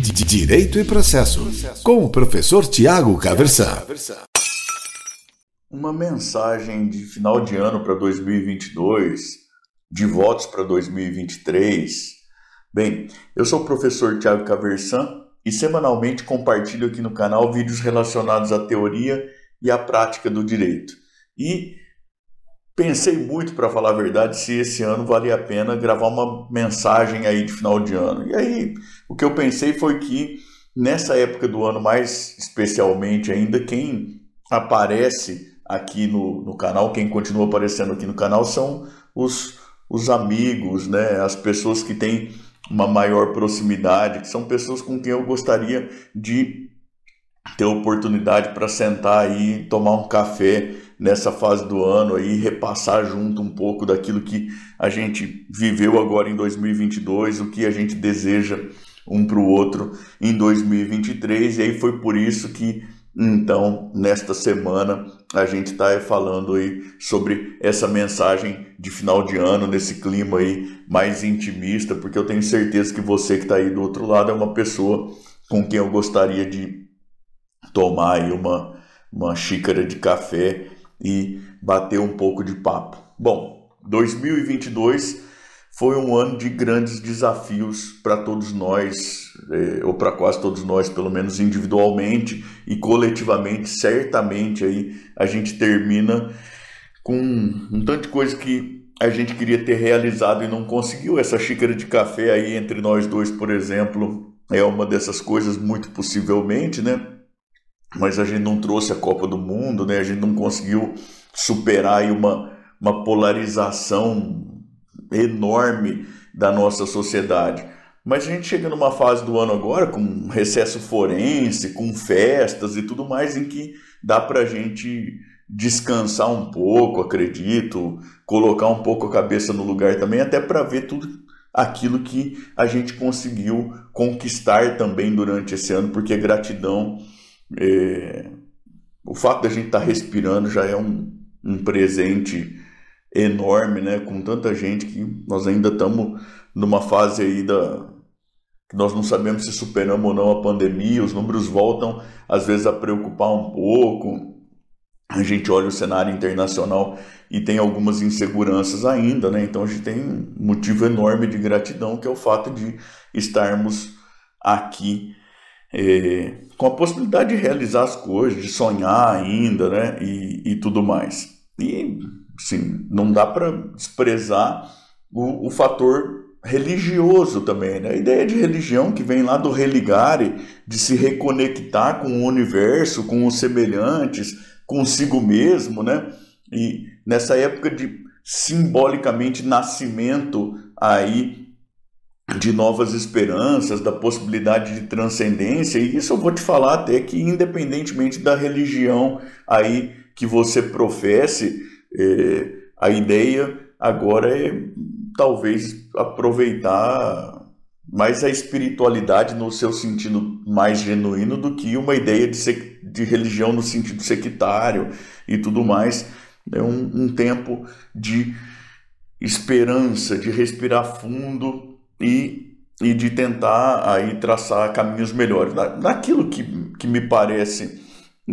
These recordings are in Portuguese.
Direito e Processo, com o professor Tiago Caversan. Uma mensagem de final de ano para 2022, de votos para 2023. Bem, eu sou o professor Tiago Caversan e semanalmente compartilho aqui no canal vídeos relacionados à teoria e à prática do direito. E Pensei muito, para falar a verdade, se esse ano valia a pena gravar uma mensagem aí de final de ano. E aí, o que eu pensei foi que nessa época do ano, mais especialmente ainda, quem aparece aqui no, no canal, quem continua aparecendo aqui no canal, são os, os amigos, né? as pessoas que têm uma maior proximidade, que são pessoas com quem eu gostaria de ter oportunidade para sentar aí, tomar um café nessa fase do ano aí, repassar junto um pouco daquilo que a gente viveu agora em 2022, o que a gente deseja um para o outro em 2023. E aí foi por isso que então, nesta semana, a gente está falando aí sobre essa mensagem de final de ano, nesse clima aí mais intimista, porque eu tenho certeza que você que está aí do outro lado é uma pessoa com quem eu gostaria de tomar aí uma, uma xícara de café e bater um pouco de papo. Bom, 2022 foi um ano de grandes desafios para todos nós, é, ou para quase todos nós, pelo menos individualmente e coletivamente. Certamente aí a gente termina com um tanto de coisa que a gente queria ter realizado e não conseguiu. Essa xícara de café aí entre nós dois, por exemplo, é uma dessas coisas, muito possivelmente, né? Mas a gente não trouxe a Copa do Mundo, né? A gente não conseguiu superar uma, uma polarização enorme da nossa sociedade. Mas a gente chega numa fase do ano agora com recesso forense, com festas e tudo mais, em que dá para a gente descansar um pouco, acredito, colocar um pouco a cabeça no lugar também, até para ver tudo aquilo que a gente conseguiu conquistar também durante esse ano, porque gratidão é, o fato da gente estar tá respirando já é um, um presente enorme, né? Com tanta gente que nós ainda estamos numa fase aí da que nós não sabemos se superamos ou não a pandemia, os números voltam às vezes a preocupar um pouco. A gente olha o cenário internacional e tem algumas inseguranças ainda, né? Então a gente tem um motivo enorme de gratidão que é o fato de estarmos aqui é, com a possibilidade de realizar as coisas, de sonhar ainda, né? E, e tudo mais. E, sim, não dá para desprezar o, o fator religioso também, né? A ideia de religião que vem lá do religare, de se reconectar com o universo, com os semelhantes, consigo mesmo, né? E nessa época de simbolicamente nascimento aí de novas esperanças, da possibilidade de transcendência, e isso eu vou te falar até que independentemente da religião aí que você professe, é, a ideia agora é talvez aproveitar mais a espiritualidade no seu sentido mais genuíno do que uma ideia de, de religião no sentido sectário e tudo mais. É um, um tempo de esperança, de respirar fundo e, e de tentar aí traçar caminhos melhores. naquilo que, que me parece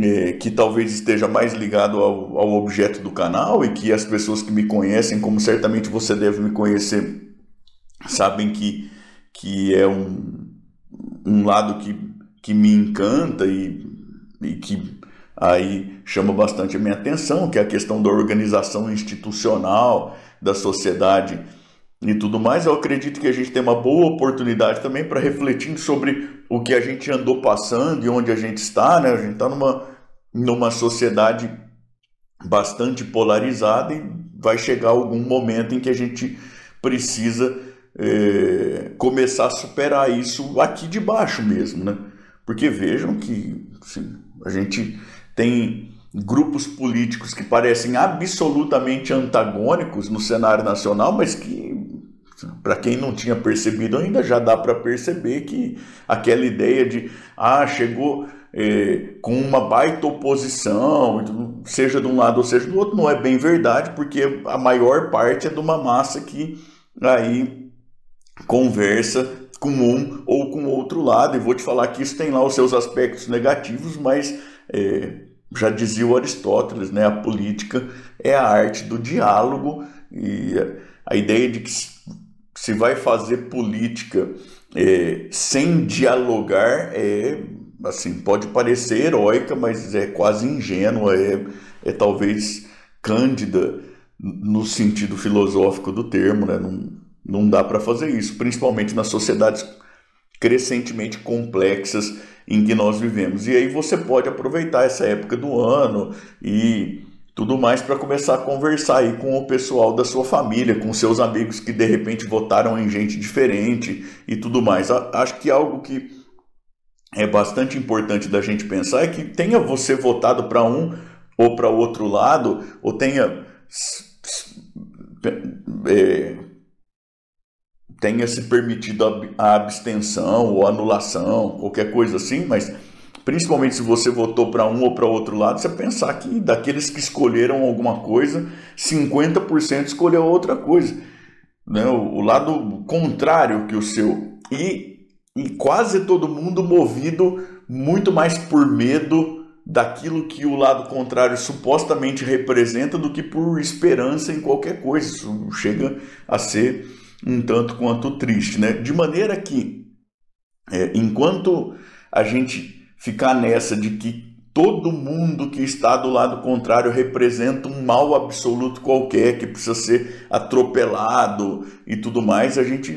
é, que talvez esteja mais ligado ao, ao objeto do canal e que as pessoas que me conhecem, como certamente você deve me conhecer, sabem que, que é um, um lado que, que me encanta e, e que aí chama bastante a minha atenção, que é a questão da organização institucional da sociedade e tudo mais, eu acredito que a gente tem uma boa oportunidade também para refletir sobre o que a gente andou passando e onde a gente está, né? A gente está numa, numa sociedade bastante polarizada e vai chegar algum momento em que a gente precisa é, começar a superar isso aqui de baixo mesmo, né? Porque vejam que assim, a gente tem grupos políticos que parecem absolutamente antagônicos no cenário nacional, mas que para quem não tinha percebido ainda, já dá para perceber que aquela ideia de ah, chegou eh, com uma baita oposição, seja de um lado ou seja do outro, não é bem verdade, porque a maior parte é de uma massa que aí conversa com um ou com outro outro lado, e vou te falar que isso tem lá os seus aspectos negativos, mas é, já dizia o Aristóteles, né, a política é a arte do diálogo, e a ideia de que se vai fazer política é, sem dialogar é assim pode parecer heróica, mas é quase ingênua, é, é talvez cândida no sentido filosófico do termo, né? Não, não dá para fazer isso, principalmente nas sociedades crescentemente complexas em que nós vivemos. E aí você pode aproveitar essa época do ano e tudo mais para começar a conversar aí com o pessoal da sua família, com seus amigos que de repente votaram em gente diferente e tudo mais. Acho que algo que é bastante importante da gente pensar é que tenha você votado para um ou para o outro lado, ou tenha é, tenha se permitido a abstenção ou anulação, qualquer coisa assim, mas principalmente se você votou para um ou para outro lado, você pensar que daqueles que escolheram alguma coisa, 50% escolheu outra coisa. Né? O, o, lado contrário que o seu. E, e quase todo mundo movido muito mais por medo daquilo que o lado contrário supostamente representa do que por esperança em qualquer coisa. Isso chega a ser um tanto quanto triste. Né? De maneira que, é, enquanto a gente ficar nessa de que todo mundo que está do lado contrário representa um mal absoluto qualquer que precisa ser atropelado e tudo mais, a gente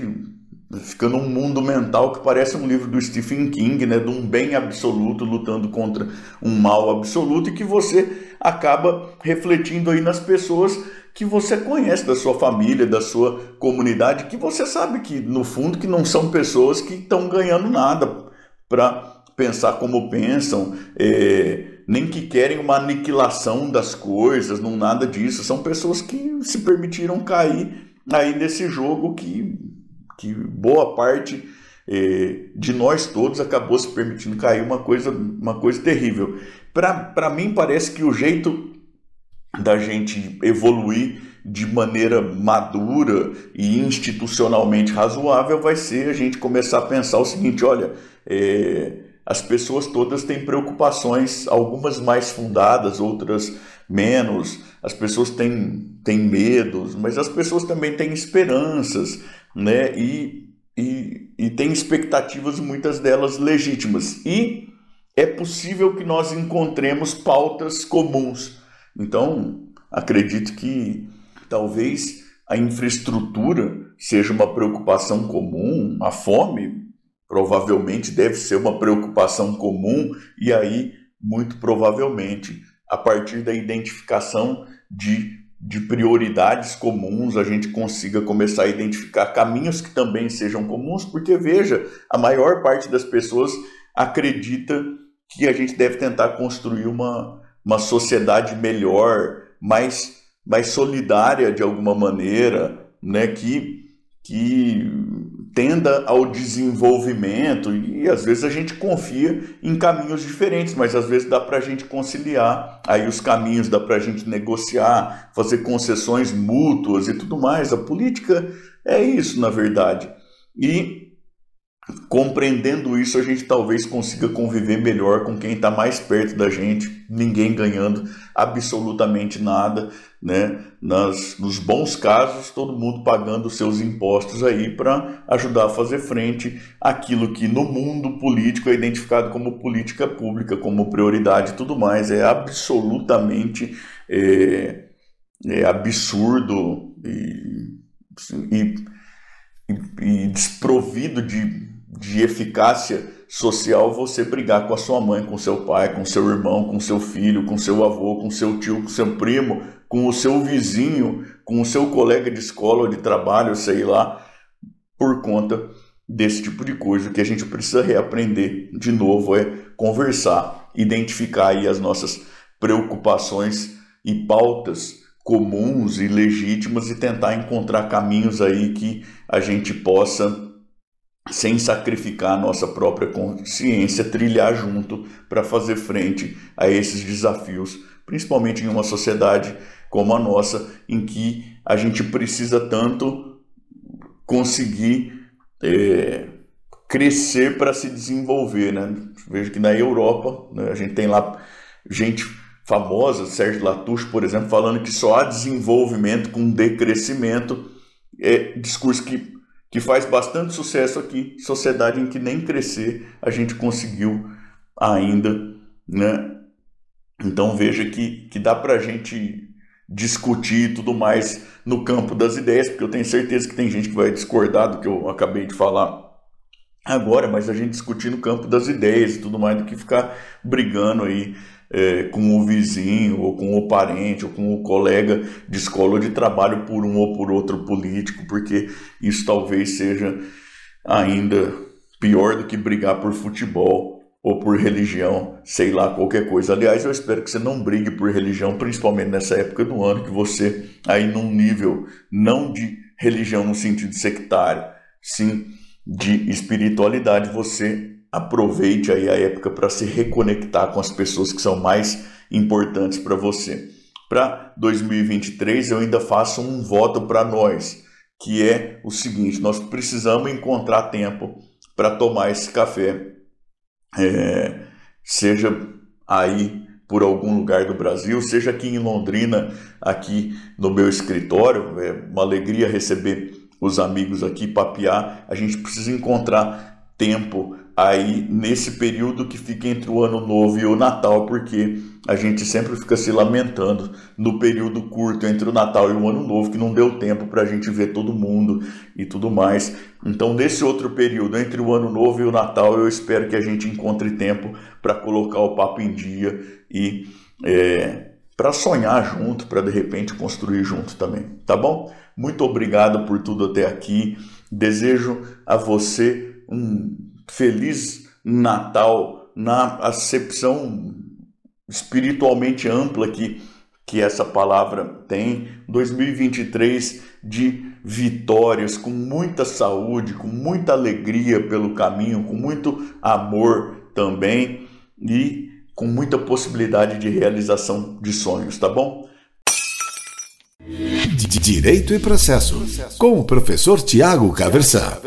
fica num mundo mental que parece um livro do Stephen King, né, de um bem absoluto lutando contra um mal absoluto e que você acaba refletindo aí nas pessoas que você conhece da sua família, da sua comunidade, que você sabe que no fundo que não são pessoas que estão ganhando nada para pensar como pensam, é, nem que querem uma aniquilação das coisas, não nada disso. São pessoas que se permitiram cair aí nesse jogo que, que boa parte é, de nós todos acabou se permitindo cair uma coisa, uma coisa terrível. Para mim parece que o jeito da gente evoluir de maneira madura e institucionalmente razoável vai ser a gente começar a pensar o seguinte, olha, é, as pessoas todas têm preocupações, algumas mais fundadas, outras menos. As pessoas têm, têm medos, mas as pessoas também têm esperanças, né? E, e, e têm expectativas, muitas delas legítimas. E é possível que nós encontremos pautas comuns. Então, acredito que talvez a infraestrutura seja uma preocupação comum, a fome provavelmente deve ser uma preocupação comum, e aí, muito provavelmente, a partir da identificação de, de prioridades comuns, a gente consiga começar a identificar caminhos que também sejam comuns, porque veja, a maior parte das pessoas acredita que a gente deve tentar construir uma, uma sociedade melhor, mais, mais solidária de alguma maneira, né, que, que tenda ao desenvolvimento e às vezes a gente confia em caminhos diferentes, mas às vezes dá para a gente conciliar aí os caminhos, dá para a gente negociar, fazer concessões mútuas e tudo mais. A política é isso, na verdade. E Compreendendo isso, a gente talvez consiga conviver melhor com quem está mais perto da gente, ninguém ganhando absolutamente nada, né? Nas, nos bons casos, todo mundo pagando seus impostos aí para ajudar a fazer frente àquilo que no mundo político é identificado como política pública, como prioridade e tudo mais. É absolutamente é, é absurdo e, e, e desprovido de de eficácia social você brigar com a sua mãe, com seu pai, com seu irmão, com seu filho, com seu avô, com seu tio, com seu primo, com o seu vizinho, com o seu colega de escola ou de trabalho, sei lá, por conta desse tipo de coisa. O que a gente precisa reaprender de novo é conversar, identificar aí as nossas preocupações e pautas comuns e legítimas e tentar encontrar caminhos aí que a gente possa sem sacrificar a nossa própria consciência, trilhar junto para fazer frente a esses desafios, principalmente em uma sociedade como a nossa, em que a gente precisa tanto conseguir é, crescer para se desenvolver, né? Vejo que na Europa, né, a gente tem lá gente famosa, Sérgio Latouche, por exemplo, falando que só há desenvolvimento com decrescimento. É discurso que, que faz bastante sucesso aqui, sociedade em que nem crescer a gente conseguiu ainda, né? Então veja que, que dá para a gente discutir tudo mais no campo das ideias, porque eu tenho certeza que tem gente que vai discordar do que eu acabei de falar agora, mas a gente discutir no campo das ideias e tudo mais do que ficar brigando aí é, com o vizinho, ou com o parente, ou com o colega de escola ou de trabalho por um ou por outro político, porque isso talvez seja ainda pior do que brigar por futebol ou por religião, sei lá, qualquer coisa. Aliás, eu espero que você não brigue por religião, principalmente nessa época do ano, que você, aí num nível não de religião no sentido sectário, sim de espiritualidade, você aproveite aí a época para se reconectar com as pessoas que são mais importantes para você. Para 2023, eu ainda faço um voto para nós, que é o seguinte: nós precisamos encontrar tempo para tomar esse café é, seja aí por algum lugar do Brasil, seja aqui em Londrina, aqui no meu escritório. É uma alegria receber os amigos aqui, papear. A gente precisa encontrar tempo aí nesse período que fica entre o ano novo e o Natal, porque a gente sempre fica se lamentando no período curto entre o Natal e o ano novo, que não deu tempo para a gente ver todo mundo e tudo mais. Então, nesse outro período, entre o ano novo e o Natal, eu espero que a gente encontre tempo para colocar o papo em dia e é, para sonhar junto, para de repente construir junto também, tá bom? Muito obrigado por tudo até aqui. Desejo a você um feliz Natal na acepção espiritualmente ampla que, que essa palavra tem. 2023 de vitórias, com muita saúde, com muita alegria pelo caminho, com muito amor também e com muita possibilidade de realização de sonhos, tá bom? Direito e processo, com o professor Tiago Caversan.